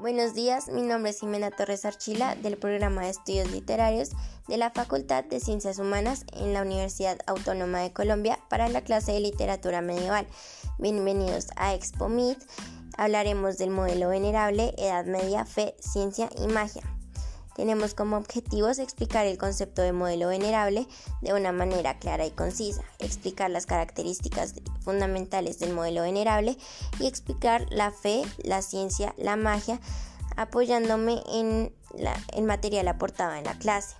Buenos días, mi nombre es Jimena Torres Archila del programa de estudios literarios de la Facultad de Ciencias Humanas en la Universidad Autónoma de Colombia para la clase de literatura medieval. Bienvenidos a Expo Meet. Hablaremos del modelo venerable, Edad Media, Fe, Ciencia y Magia. Tenemos como objetivos explicar el concepto de modelo venerable de una manera clara y concisa, explicar las características fundamentales del modelo venerable y explicar la fe, la ciencia, la magia, apoyándome en, la, material aportado en la clase.